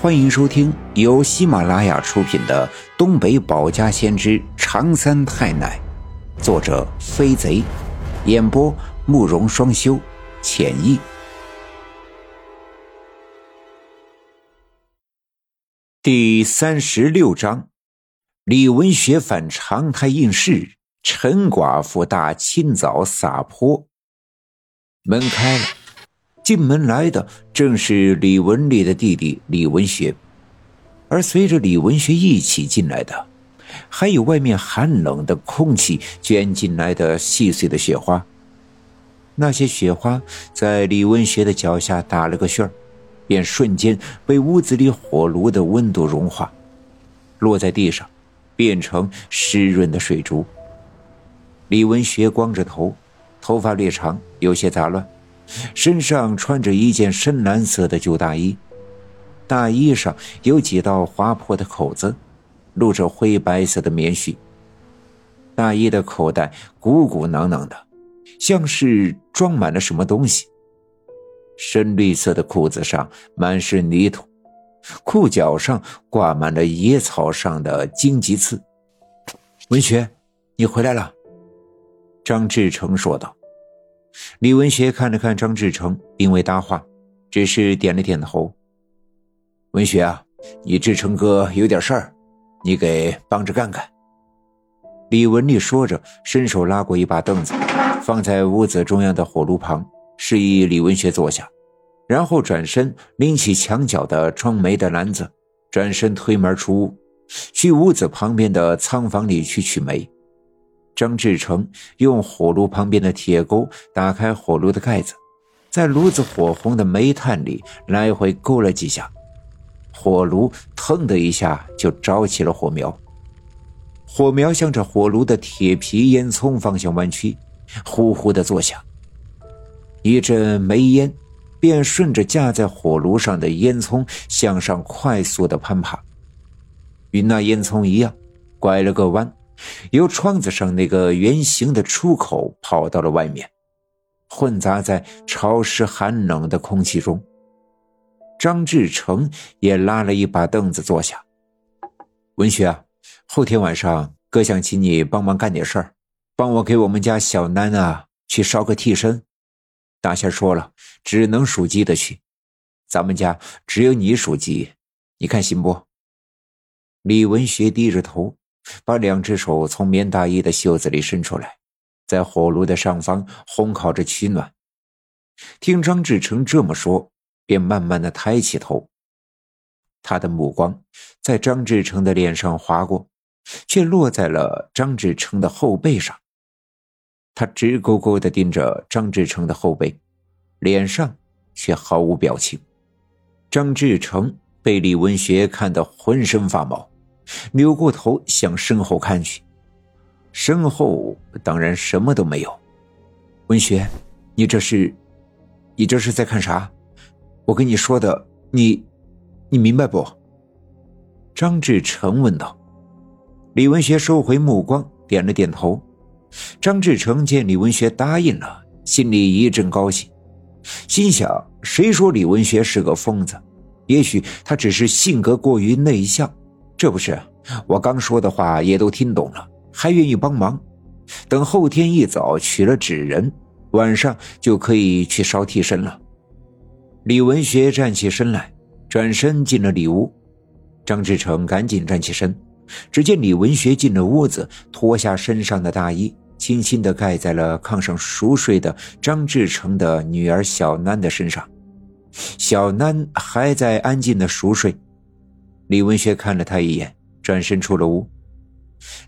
欢迎收听由喜马拉雅出品的《东北保家先知长三太奶》，作者飞贼，演播慕容双修，浅意。第三十六章：李文学反常态应试，陈寡妇大清早撒泼。门开了。进门来的正是李文丽的弟弟李文学，而随着李文学一起进来的，还有外面寒冷的空气卷进来的细碎的雪花。那些雪花在李文学的脚下打了个旋儿，便瞬间被屋子里火炉的温度融化，落在地上，变成湿润的水珠。李文学光着头，头发略长，有些杂乱。身上穿着一件深蓝色的旧大衣，大衣上有几道划破的口子，露着灰白色的棉絮。大衣的口袋鼓鼓囊囊的，像是装满了什么东西。深绿色的裤子上满是泥土，裤脚上挂满了野草上的荆棘刺。文学，你回来了。”张志成说道。李文学看了看张志成，并未搭话，只是点了点头。文学啊，你志成哥有点事儿，你给帮着干干。李文丽说着，伸手拉过一把凳子，放在屋子中央的火炉旁，示意李文学坐下，然后转身拎起墙角的装煤的篮子，转身推门出屋，去屋子旁边的仓房里去取煤。张志成用火炉旁边的铁钩打开火炉的盖子，在炉子火红的煤炭里来回勾了几下，火炉腾的一下就着起了火苗。火苗向着火炉的铁皮烟囱方向弯曲，呼呼的作响。一阵煤烟便顺着架在火炉上的烟囱向上快速的攀爬，与那烟囱一样，拐了个弯。由窗子上那个圆形的出口跑到了外面，混杂在潮湿寒冷的空气中。张志成也拉了一把凳子坐下。文学啊，后天晚上哥想请你帮忙干点事儿，帮我给我们家小楠啊去烧个替身。大仙说了，只能属鸡的去，咱们家只有你属鸡，你看行不？李文学低着头。把两只手从棉大衣的袖子里伸出来，在火炉的上方烘烤着取暖。听张志成这么说，便慢慢的抬起头。他的目光在张志成的脸上划过，却落在了张志成的后背上。他直勾勾的盯着张志成的后背，脸上却毫无表情。张志成被李文学看得浑身发毛。扭过头向身后看去，身后当然什么都没有。文学，你这是，你这是在看啥？我跟你说的，你，你明白不？张志成问道。李文学收回目光，点了点头。张志成见李文学答应了，心里一阵高兴，心想：谁说李文学是个疯子？也许他只是性格过于内向。这不是我刚说的话，也都听懂了，还愿意帮忙。等后天一早取了纸人，晚上就可以去烧替身了。李文学站起身来，转身进了里屋。张志成赶紧站起身，只见李文学进了屋子，脱下身上的大衣，轻轻地盖在了炕上熟睡的张志成的女儿小楠的身上。小楠还在安静的熟睡。李文学看了他一眼，转身出了屋，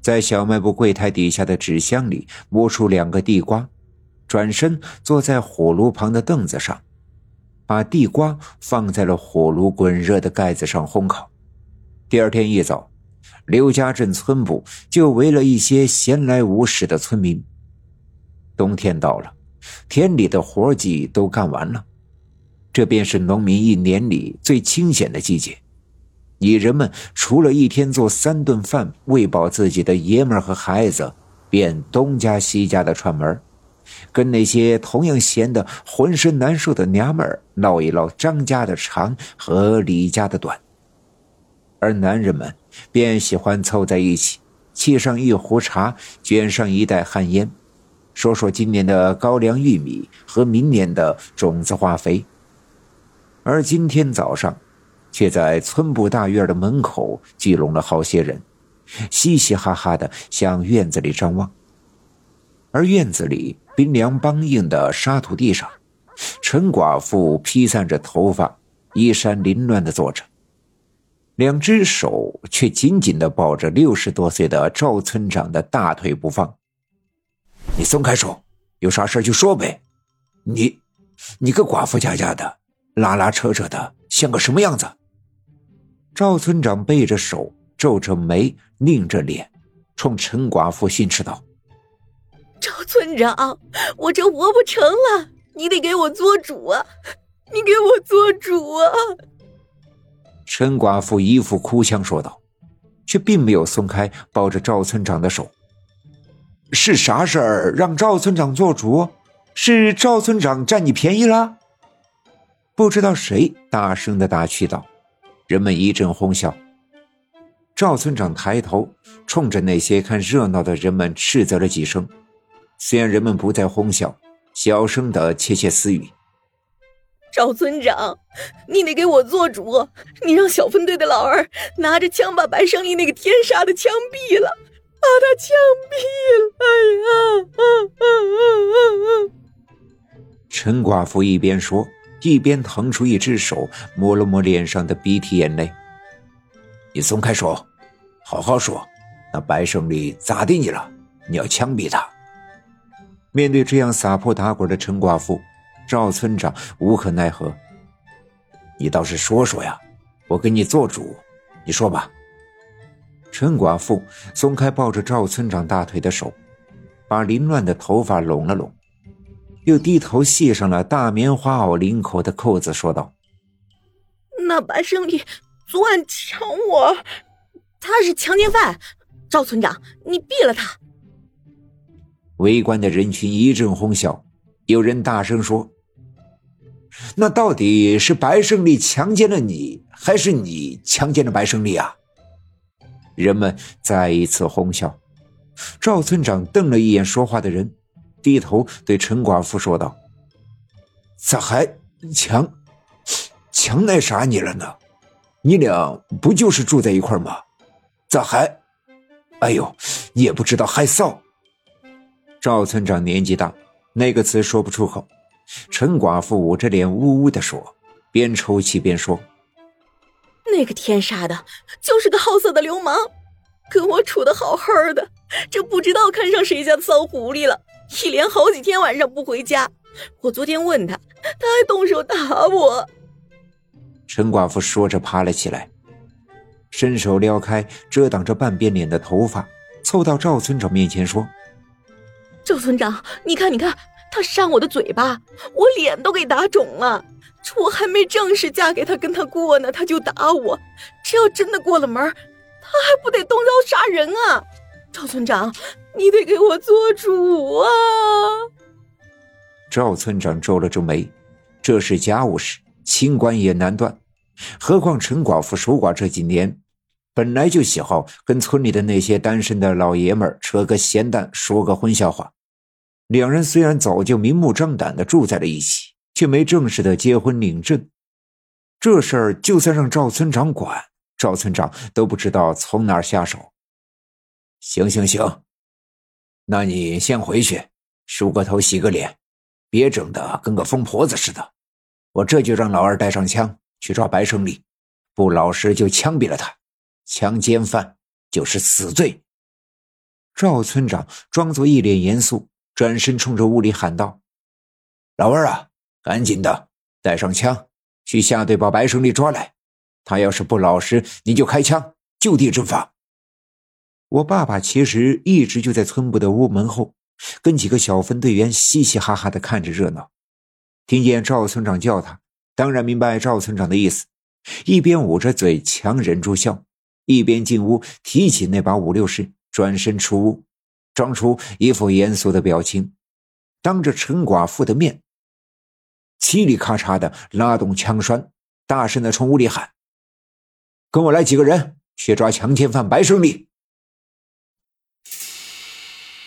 在小卖部柜台底下的纸箱里摸出两个地瓜，转身坐在火炉旁的凳子上，把地瓜放在了火炉滚热的盖子上烘烤。第二天一早，刘家镇村部就围了一些闲来无事的村民。冬天到了，田里的活计都干完了，这便是农民一年里最清闲的季节。女人们除了一天做三顿饭喂饱自己的爷们儿和孩子，便东家西家的串门跟那些同样闲得浑身难受的娘们儿唠一唠张家的长和李家的短。而男人们便喜欢凑在一起，沏上一壶茶，卷上一袋旱烟，说说今年的高粱玉米和明年的种子化肥。而今天早上，却在村部大院的门口聚拢了好些人，嘻嘻哈哈的向院子里张望。而院子里冰凉梆硬的沙土地上，陈寡妇披散着头发，衣衫凌乱的坐着。两只手却紧紧的抱着六十多岁的赵村长的大腿不放。你松开手，有啥事就说呗。你，你个寡妇家家的，拉拉扯扯的，像个什么样子？赵村长背着手，皱着眉，拧着脸，冲陈寡妇训斥道：“赵村长，我这活不成了，你得给我做主啊！你给我做主啊！”陈寡妇一副哭腔说道，却并没有松开抱着赵村长的手。是啥事儿让赵村长做主？是赵村长占你便宜了？不知道谁大声的打趣道，人们一阵哄笑。赵村长抬头冲着那些看热闹的人们斥责了几声，虽然人们不再哄笑，小声的窃窃私语。赵村长，你得给我做主！你让小分队的老二拿着枪把白胜利那个天杀的枪毙了，把他枪毙了！哎呀！啊啊啊啊啊！陈寡妇一边说，一边腾出一只手摸了摸脸上的鼻涕眼泪。你松开手，好好说，那白胜利咋的你了？你要枪毙他？面对这样撒泼打滚的陈寡妇。赵村长无可奈何，你倒是说说呀，我给你做主，你说吧。陈寡妇松开抱着赵村长大腿的手，把凌乱的头发拢了拢，又低头系上了大棉花袄领口的扣子，说道：“那白胜利昨晚抢我，他是强奸犯，赵村长，你毙了他。”围观的人群一阵哄笑，有人大声说。那到底是白胜利强奸了你，还是你强奸了白胜利啊？人们再一次哄笑。赵村长瞪了一眼说话的人，低头对陈寡妇说道：“咋还强强那啥你了呢？你俩不就是住在一块吗？咋还……哎呦，也不知道害臊。”赵村长年纪大，那个词说不出口。陈寡妇捂着脸呜呜的说，边抽泣边说：“那个天杀的，就是个好色的流氓，跟我处的好好的，这不知道看上谁家的骚狐狸了，一连好几天晚上不回家。我昨天问他，他还动手打我。”陈寡妇说着爬了起来，伸手撩开遮挡着半边脸的头发，凑到赵村长面前说：“赵村长，你看，你看。”他扇我的嘴巴，我脸都给打肿了。我还没正式嫁给他，跟他过呢，他就打我。这要真的过了门，他还不得动刀杀人啊？赵村长，你得给我做主啊！赵村长皱了皱眉，这是家务事，清官也难断。何况陈寡妇守寡这几年，本来就喜好跟村里的那些单身的老爷们扯个闲蛋，说个荤笑话。两人虽然早就明目张胆的住在了一起，却没正式的结婚领证。这事儿就算让赵村长管，赵村长都不知道从哪儿下手。行行行，那你先回去，梳个头，洗个脸，别整的跟个疯婆子似的。我这就让老二带上枪去抓白胜利，不老实就枪毙了他。强奸犯就是死罪。赵村长装作一脸严肃。转身冲着屋里喊道：“老二啊，赶紧的，带上枪，去下队把白胜利抓来。他要是不老实，你就开枪，就地正法。”我爸爸其实一直就在村部的屋门后，跟几个小分队员嘻嘻哈哈的看着热闹。听见赵村长叫他，当然明白赵村长的意思，一边捂着嘴强忍住笑，一边进屋提起那把五六式，转身出屋。装出一副严肃的表情，当着陈寡妇的面，嘁里咔嚓的拉动枪栓，大声的冲屋里喊：“跟我来几个人去抓强奸犯白胜利。